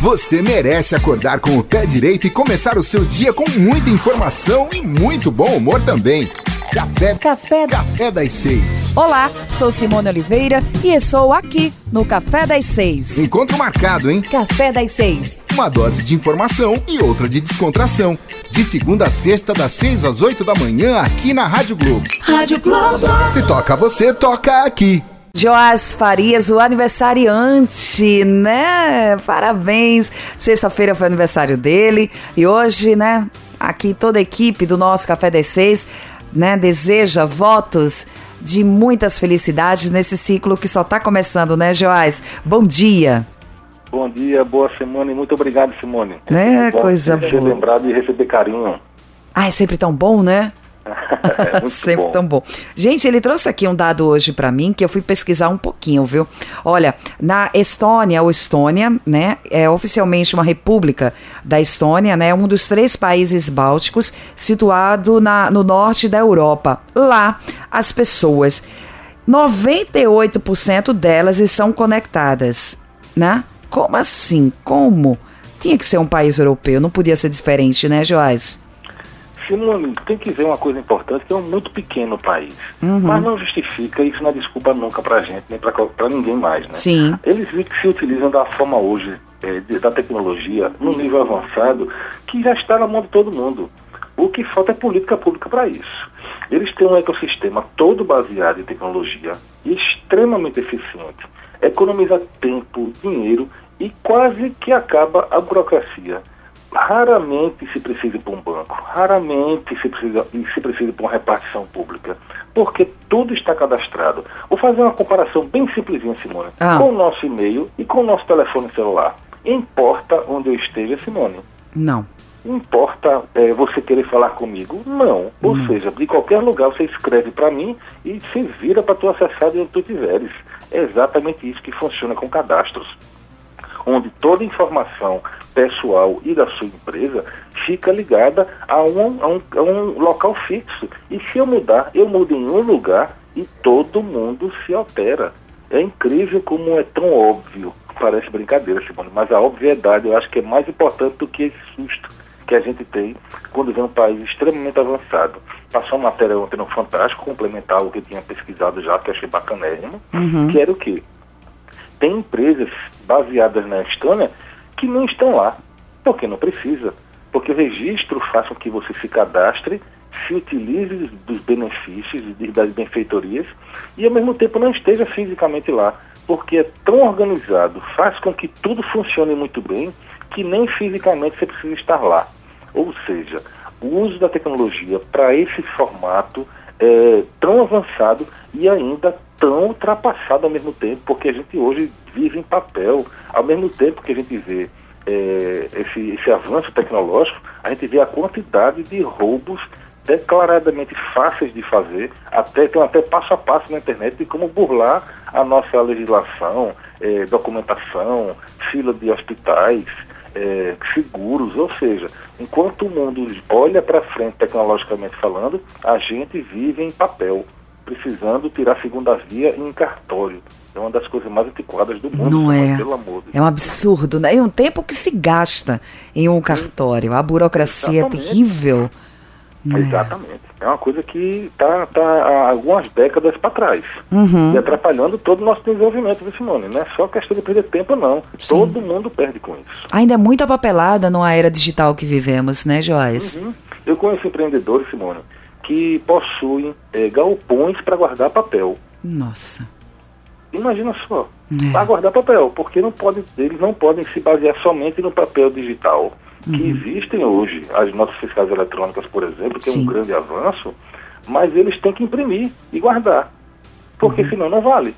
Você merece acordar com o pé direito e começar o seu dia com muita informação e muito bom humor também. Café, Café, Café das Seis. Olá, sou Simone Oliveira e estou aqui no Café das Seis. Encontro marcado, hein? Café das Seis. Uma dose de informação e outra de descontração. De segunda a sexta, das seis às oito da manhã, aqui na Rádio Globo. Rádio Globo. Se toca você, toca aqui. Joás Farias, o aniversariante, né? Parabéns. Sexta-feira foi aniversário dele e hoje, né? Aqui toda a equipe do nosso Café das Seis, né? Deseja votos de muitas felicidades nesse ciclo que só está começando, né, Joás? Bom dia. Bom dia, boa semana e muito obrigado, Simone. Né, Bom coisa ser boa. lembrado e receber carinho. Ah, é sempre tão bom, né? É Sempre bom. tão bom. Gente, ele trouxe aqui um dado hoje pra mim que eu fui pesquisar um pouquinho, viu? Olha, na Estônia, ou Estônia, né, é oficialmente uma república da Estônia, né, um dos três países bálticos situado na, no norte da Europa. Lá, as pessoas, 98% delas estão conectadas, né? Como assim? Como? Tinha que ser um país europeu, não podia ser diferente, né, Joás? Simone, tem que ver uma coisa importante, que é um muito pequeno país. Uhum. Mas não justifica, isso não é desculpa nunca pra gente, nem pra ninguém mais, né? Sim. Eles se utilizam da forma hoje, de- da tecnologia, no nível avançado, que já está na mão de todo mundo. O que falta é política pública para isso. Eles têm um ecossistema todo baseado em tecnologia, extremamente eficiente, economiza tempo, dinheiro e quase que acaba a burocracia. Raramente se precisa ir para um banco, raramente se precisa, se precisa ir para uma repartição pública, porque tudo está cadastrado. Vou fazer uma comparação bem simplesinha, Simone, Ah. com o nosso e-mail e com o nosso telefone celular. Importa onde eu esteja, Simone? Não. Importa é, você querer falar comigo? Não. Ou seja, de qualquer lugar você escreve para mim e se vira para tu acessar de onde tu estiveres. É exatamente isso que funciona com cadastros onde toda informação pessoal e da sua empresa fica ligada a um, a um, a um local fixo. E se eu mudar, eu mudo em um lugar e todo mundo se altera. É incrível como é tão óbvio. Parece brincadeira, Simone, mas a obviedade eu acho que é mais importante do que esse susto que a gente tem quando vê um país extremamente avançado. Passou uma matéria ontem no Fantástico, complementar o que eu tinha pesquisado já, que achei bacanérrimo, que era o quê? tem empresas baseadas na Estônia que não estão lá, porque não precisa. Porque o registro faz com que você se cadastre, se utilize dos benefícios e das benfeitorias e ao mesmo tempo não esteja fisicamente lá. Porque é tão organizado, faz com que tudo funcione muito bem, que nem fisicamente você precisa estar lá. Ou seja, o uso da tecnologia para esse formato é tão avançado e ainda tão ultrapassado ao mesmo tempo, porque a gente hoje vive em papel, ao mesmo tempo que a gente vê é, esse, esse avanço tecnológico, a gente vê a quantidade de roubos declaradamente fáceis de fazer, até tem até passo a passo na internet de como burlar a nossa legislação, é, documentação, fila de hospitais, é, seguros, ou seja, enquanto o mundo olha para frente tecnologicamente falando, a gente vive em papel, precisando tirar a segunda via em cartório. É uma das coisas mais antiquadas do mundo, Não é. pelo amor de É um absurdo, né? É um tempo que se gasta em um cartório. A burocracia Exatamente. é terrível. né? Exatamente. É uma coisa que está tá há algumas décadas para trás. Uhum. E atrapalhando todo o nosso desenvolvimento, viu, Simone? Não é só questão de perder tempo, não. Todo mundo perde com isso. Ainda é muita papelada numa era digital que vivemos, né, Joás? Uhum. Eu conheço empreendedores, Simone, que possuem eh, galpões para guardar papel. Nossa. Imagina só, É. para guardar papel, porque não pode, eles não podem se basear somente no papel digital. Que Uhum. existem hoje, as nossas fiscais eletrônicas, por exemplo, que é Sim. um grande avanço, mas eles têm que imprimir e guardar, porque Uhum. senão não vale.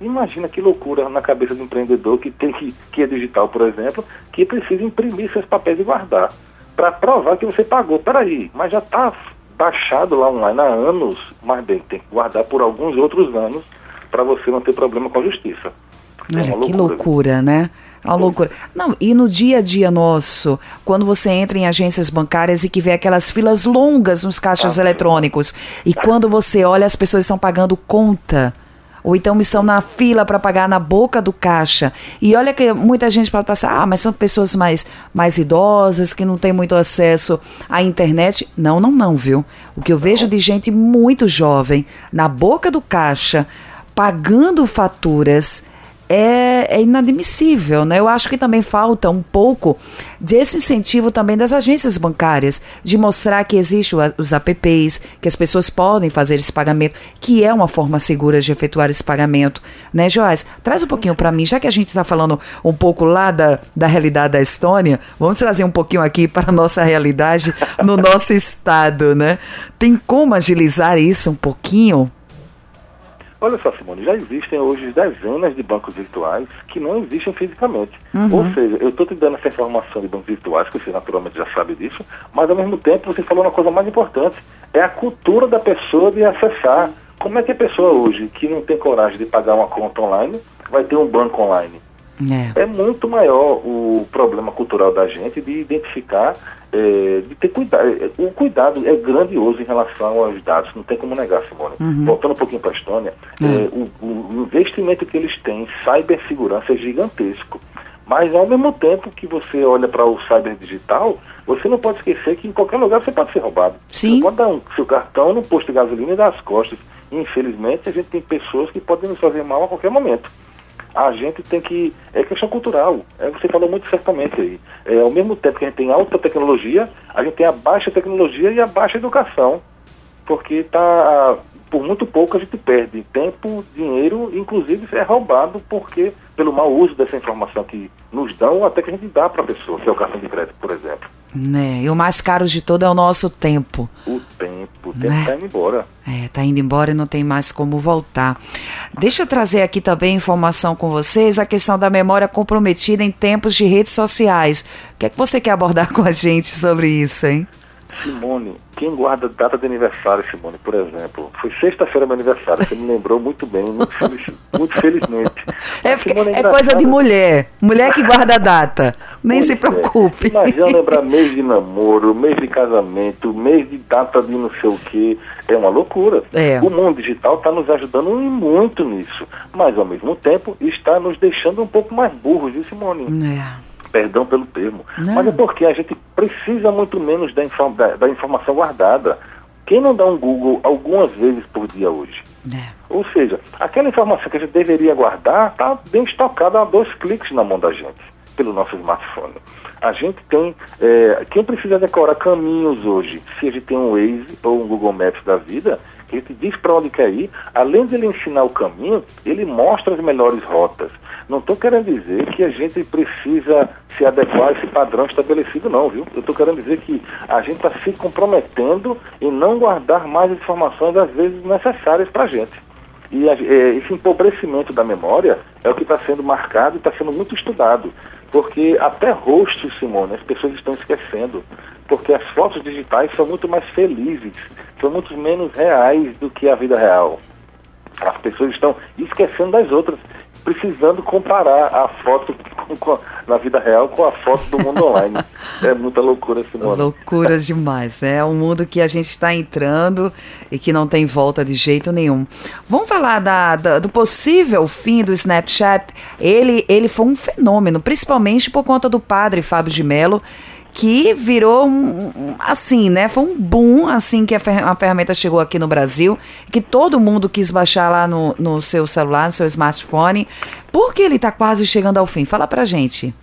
Imagina que loucura na cabeça do empreendedor que tem que, que é digital, por exemplo, que precisa imprimir seus papéis e guardar para provar que você pagou. Peraí, mas já está baixado lá online há anos, mas bem, tem que guardar por alguns outros anos para você não ter problema com a justiça. É Olha uma que loucura. loucura, né? É uma loucura. Não, e no dia a dia nosso, quando você entra em agências bancárias e que vê aquelas filas longas nos caixas Ah, eletrônicos, e quando você olha, as pessoas estão pagando conta. Ou então estão na fila para pagar na boca do caixa. E olha que muita gente pode passar, ah, mas são pessoas mais, mais idosas que não têm muito acesso à internet. Não, não, não, viu? O que eu vejo de gente muito jovem na boca do caixa pagando faturas é, é, inadmissível, né? Eu acho que também falta um pouco desse incentivo também das agências bancárias, de mostrar que existe os apps, que as pessoas podem fazer esse pagamento, que é uma forma segura de efetuar esse pagamento, né, Joás? Traz um pouquinho para mim, já que a gente está falando um pouco lá da, da realidade da Estônia, vamos trazer um pouquinho aqui para a nossa realidade no nosso estado, né? Tem como agilizar isso um pouquinho? Olha só, Simone, já existem hoje dezenas de bancos virtuais que não existem fisicamente. Uhum. Ou seja, eu estou te dando essa informação de bancos virtuais, que você naturalmente já sabe disso, mas ao mesmo tempo você falou uma coisa mais importante, é a cultura da pessoa de acessar. Como é que a pessoa hoje, que não tem coragem de pagar uma conta online, vai ter um banco online? É. é muito maior o problema cultural da gente de identificar, é, de ter cuidado. É, o cuidado é grandioso em relação aos dados, não tem como negar, Simone. Uhum. Voltando um pouquinho para a Estônia, uhum. o, o, investimento que eles têm em cibersegurança é gigantesco. Mas ao mesmo tempo que você olha para o cyber digital, você não pode esquecer que em qualquer lugar você pode ser roubado. Sim. Você pode dar um, seu cartão no posto de gasolina e dar as costas. Infelizmente, a gente tem pessoas que podem nos fazer mal a qualquer momento a gente tem que. É questão cultural. É, você falou muito certamente aí. É, ao mesmo tempo que a gente tem alta tecnologia, a gente tem a baixa tecnologia e a baixa educação. Porque tá, por muito pouco a gente perde tempo, dinheiro, inclusive é roubado porque pelo mau uso dessa informação que nos dão, até que a gente dá para a pessoa, que é o cartão de crédito, por exemplo. Né? E o mais caro de todo é o nosso tempo. O tempo, o tempo está né? indo embora. É, está indo embora e não tem mais como voltar. Deixa eu trazer aqui também informação com vocês, a questão da memória comprometida em tempos de redes sociais. O que é que você quer abordar com a gente sobre isso, hein? Simone, quem guarda data de aniversário, Simone, por exemplo, foi sexta-feira meu aniversário, você me lembrou muito bem, muito, feliz, muito felizmente. É, Simone, é, é coisa de mulher, mulher que guarda data, nem pois se é. preocupe. É. Imagina lembrar mês de namoro, mês de casamento, mês de data de não sei o que, é uma loucura. É. O mundo digital está nos ajudando muito nisso, mas ao mesmo tempo está nos deixando um pouco mais burros, viu Simone? É perdão pelo termo, não. mas é porque a gente precisa muito menos da, inform da, da, informação guardada. Quem não dá um Google algumas vezes por dia hoje? É. Ou seja, aquela informação que a gente deveria guardar está bem estocada a dois cliques na mão da gente, pelo nosso smartphone. A gente tem. É, quem precisa decorar caminhos hoje, se a gente tem um Waze ou um Google Maps da vida, que gente diz para onde quer ir, além de ele ensinar o caminho, ele mostra as melhores rotas. Não estou querendo dizer que a gente precisa se adequar a esse padrão estabelecido, não, viu? Eu estou querendo dizer que a gente está se comprometendo em não guardar mais informações, às vezes, necessárias para a gente. E é, esse empobrecimento da memória é o que está sendo marcado e está sendo muito estudado. Porque até rostos, Simone, as pessoas estão esquecendo. Porque as fotos digitais são muito mais felizes, são muito menos reais do que a vida real. As pessoas estão esquecendo das outras precisando comparar a foto com, na vida real com a foto do mundo online. é muita loucura, Simone. Loucura demais. É um mundo que a gente está entrando e que não tem volta de jeito nenhum. Vamos falar da, da, do possível fim do Snapchat. Ele, ele foi um fenômeno, principalmente por conta do padre Fábio de Mello que virou um, assim, né? Foi um boom assim que a, fer a, ferramenta chegou aqui no Brasil, que todo mundo quis baixar lá no, no seu celular, no seu smartphone. Por que ele está quase chegando ao fim? Fala pra gente.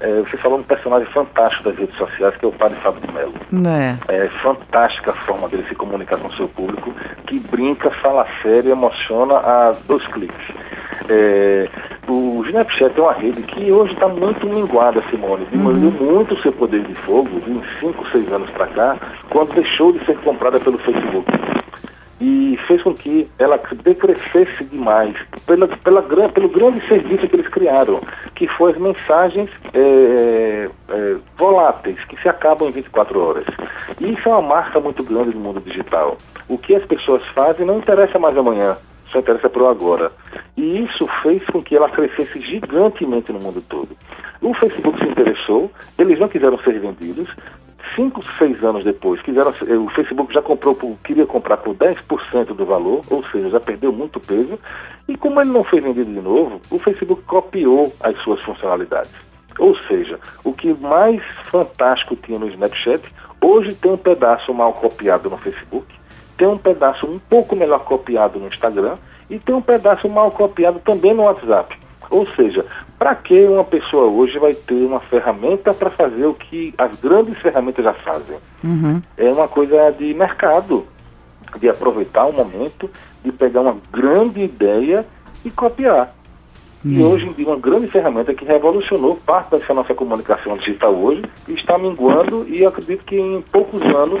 É, você falou um personagem fantástico das redes sociais, que é o Padre Fábio de Mello. É. é fantástica a forma dele se comunicar com o seu público, que brinca, fala sério, emociona a dois cliques. É, o Snapchat é uma rede que hoje está muito minguada, Simone. Diminuiu uhum. muito o seu poder de fogo de uns 5, 6 anos para cá, quando deixou de ser comprada pelo Facebook. E fez com que ela decrescesse demais pela, pela, pelo grande serviço que eles criaram, que foi as mensagens é, é, voláteis, que se acabam em 24 horas. E isso é uma marca muito grande do mundo digital. O que as pessoas fazem não interessa mais amanhã, só interessa para o agora. E isso fez com que ela crescesse gigantemente no mundo todo. O Facebook se interessou, eles não quiseram ser vendidos, cinco, seis anos depois, quiseram, o Facebook já comprou, por, queria comprar por 10% do valor, ou seja, já perdeu muito peso, e como ele não foi vendido de novo, o Facebook copiou as suas funcionalidades. Ou seja, o que mais fantástico tinha no Snapchat, hoje tem um pedaço mal copiado no Facebook, tem um pedaço um pouco melhor copiado no Instagram e tem um pedaço mal copiado também no WhatsApp. Ou seja, para que uma pessoa hoje vai ter uma ferramenta para fazer o que as grandes ferramentas já fazem? Uhum. É uma coisa de mercado, de aproveitar o momento, de pegar uma grande ideia e copiar. E hum. hoje em dia, uma grande ferramenta que revolucionou parte dessa nossa comunicação digital hoje está minguando e acredito que em poucos anos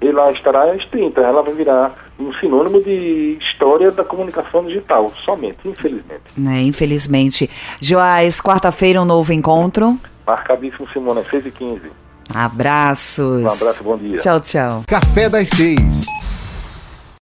ela estará extinta. Ela vai virar um sinônimo de história da comunicação digital, somente, infelizmente. É, infelizmente. Joás, quarta-feira um novo encontro. Marcadíssimo, Simone, 6 e 15 Abraços. Um abraço, bom dia. Tchau, tchau. Café das seis.